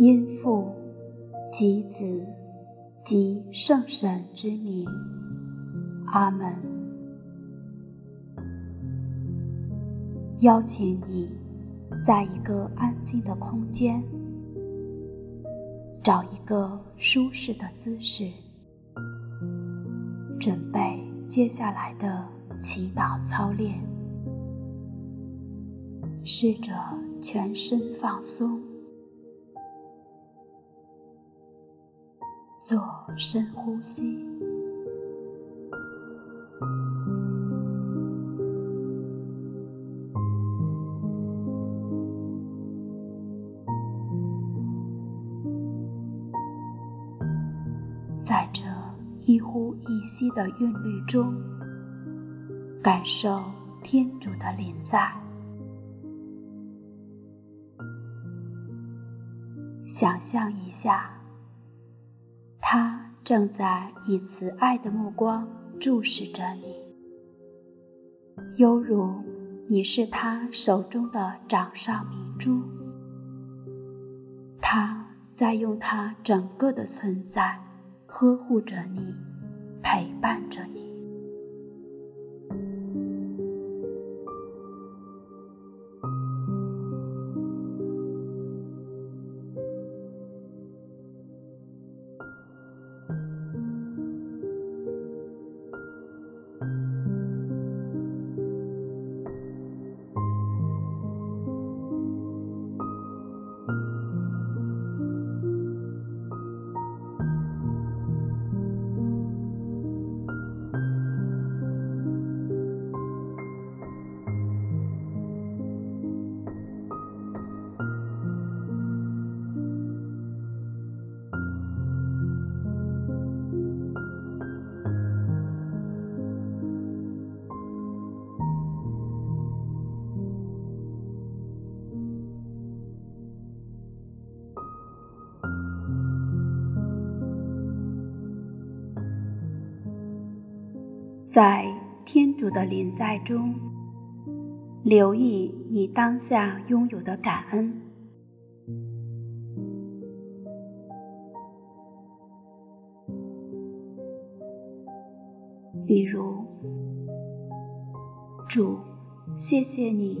因父及子，及圣神之名，阿门。邀请你，在一个安静的空间，找一个舒适的姿势，准备接下来的祈祷操练。试着全身放松。做深呼吸，在这一呼一吸的韵律中，感受天主的临在，想象一下。正在以慈爱的目光注视着你，犹如你是他手中的掌上明珠。他在用他整个的存在呵护着你，陪伴着你。在天主的临在中，留意你当下拥有的感恩，比如：主，谢谢你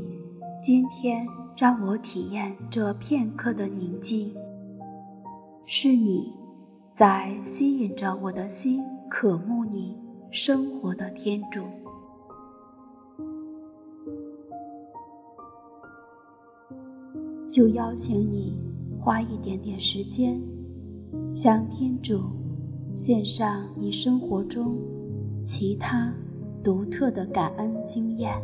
今天让我体验这片刻的宁静，是你在吸引着我的心，渴慕你。生活的天主，就邀请你花一点点时间，向天主献上你生活中其他独特的感恩经验。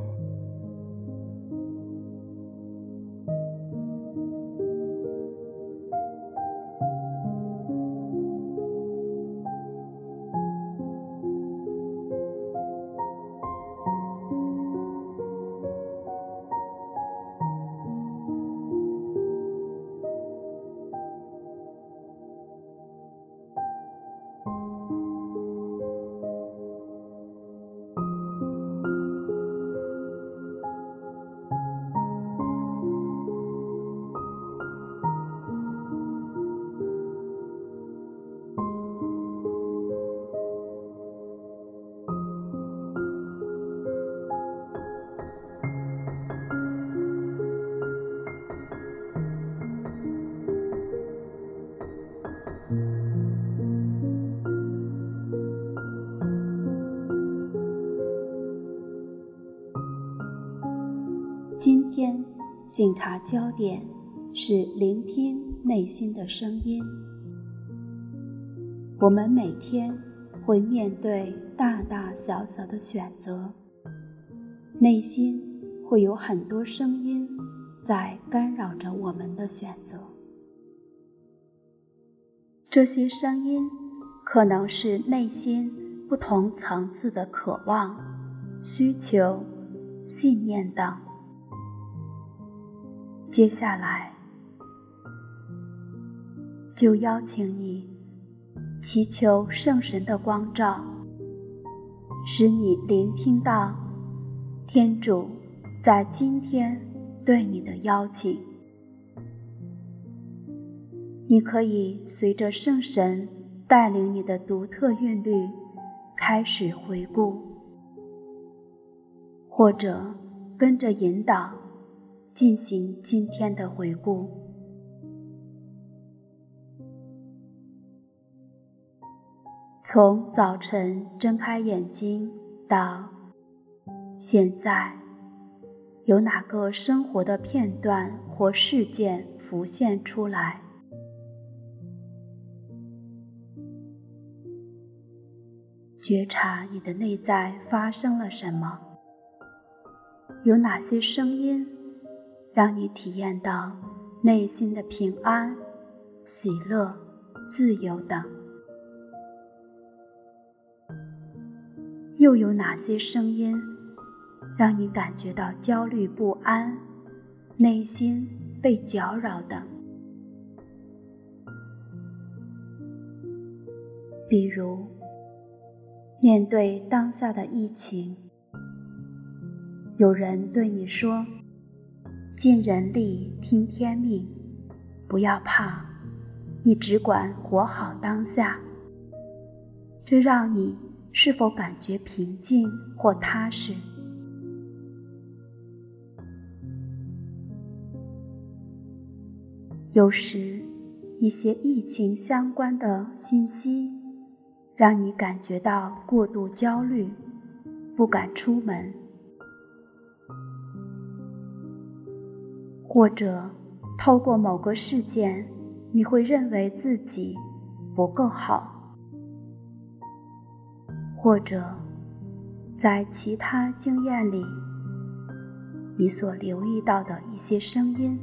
天，信卡焦点是聆听内心的声音。我们每天会面对大大小小的选择，内心会有很多声音在干扰着我们的选择。这些声音可能是内心不同层次的渴望、需求、信念等。接下来，就邀请你祈求圣神的光照，使你聆听到天主在今天对你的邀请。你可以随着圣神带领你的独特韵律开始回顾，或者跟着引导进行今天的回顾。从早晨睁开眼睛到现在，有哪个生活的片段或事件浮现出来？觉察你的内在发生了什么？有哪些声音让你体验到内心的平安、喜乐、自由等？又有哪些声音让你感觉到焦虑不安、内心被搅扰等？比如，面对当下的疫情，有人对你说：“尽人力，听天命，不要怕，你只管活好当下。”这让你。是否感觉平静或踏实？有时，一些疫情相关的信息，让你感觉到过度焦虑，不敢出门；或者，透过某个事件，你会认为自己不够好。或者，在其他经验里，你所留意到的一些声音，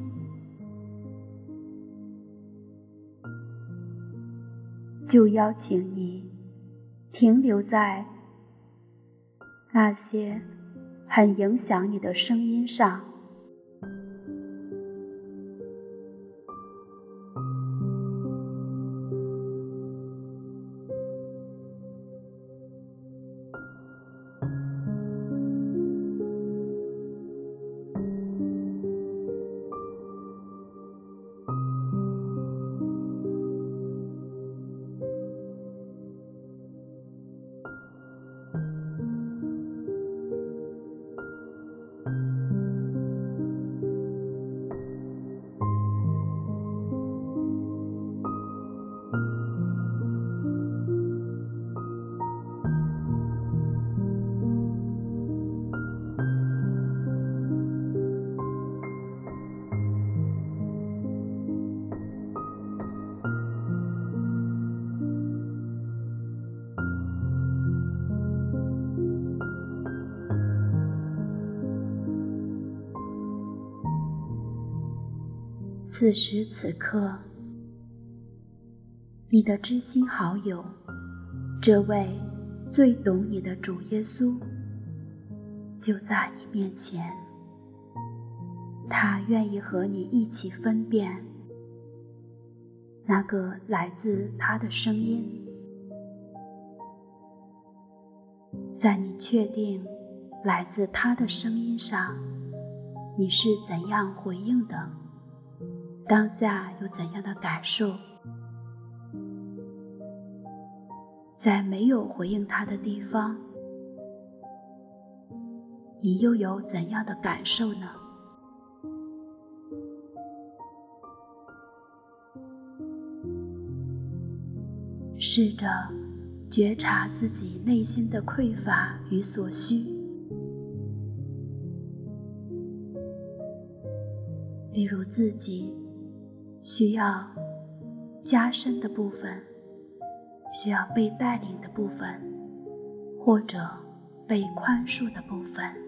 就邀请你停留在那些很影响你的声音上。此时此刻，你的知心好友，这位最懂你的主耶稣，就在你面前。他愿意和你一起分辨那个来自他的声音，在你确定来自他的声音上，你是怎样回应的？当下有怎样的感受？在没有回应他的地方，你又有怎样的感受呢？试着觉察自己内心的匮乏与所需，比如自己。需要加深的部分，需要被带领的部分，或者被宽恕的部分。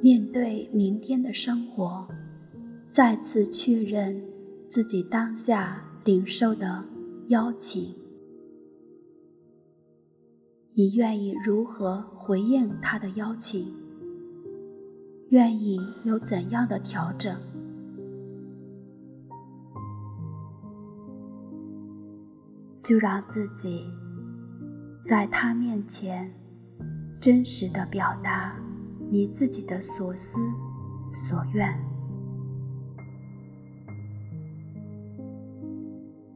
面对明天的生活，再次确认自己当下领受的邀请。你愿意如何回应他的邀请？愿意有怎样的调整？就让自己在他面前真实的表达你自己的所思所愿，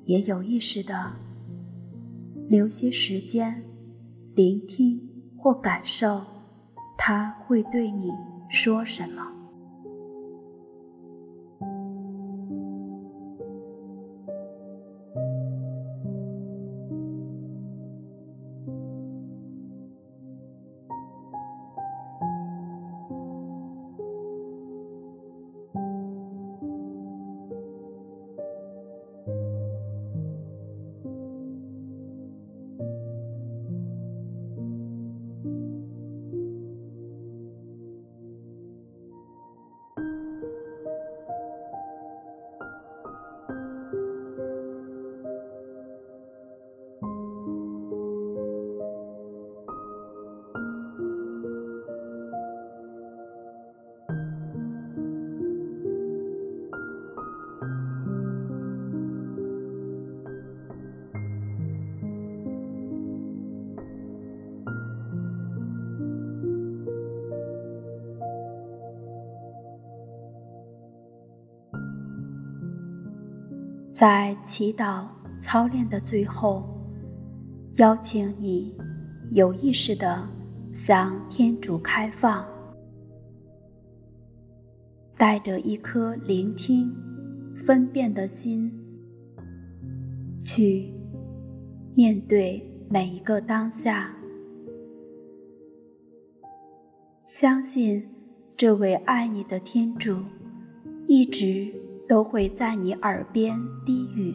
也有意识的留些时间。聆听或感受，他会对你说什么？在祈祷操练的最后，邀请你有意识地向天主开放，带着一颗聆听、分辨的心，去面对每一个当下，相信这位爱你的天主一直。都会在你耳边低语，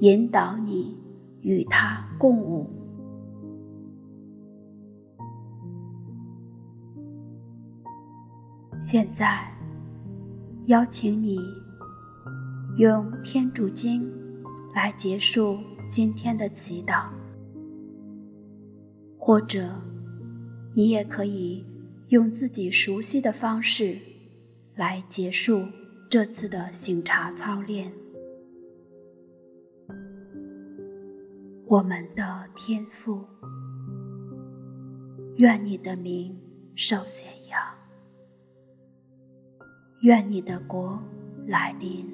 引导你与他共舞。现在，邀请你用天主经来结束今天的祈祷，或者你也可以用自己熟悉的方式来结束。这次的醒茶操练，我们的天赋，愿你的名受显扬，愿你的国来临，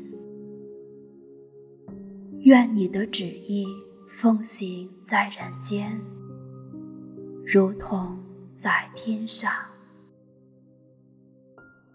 愿你的旨意奉行在人间，如同在天上。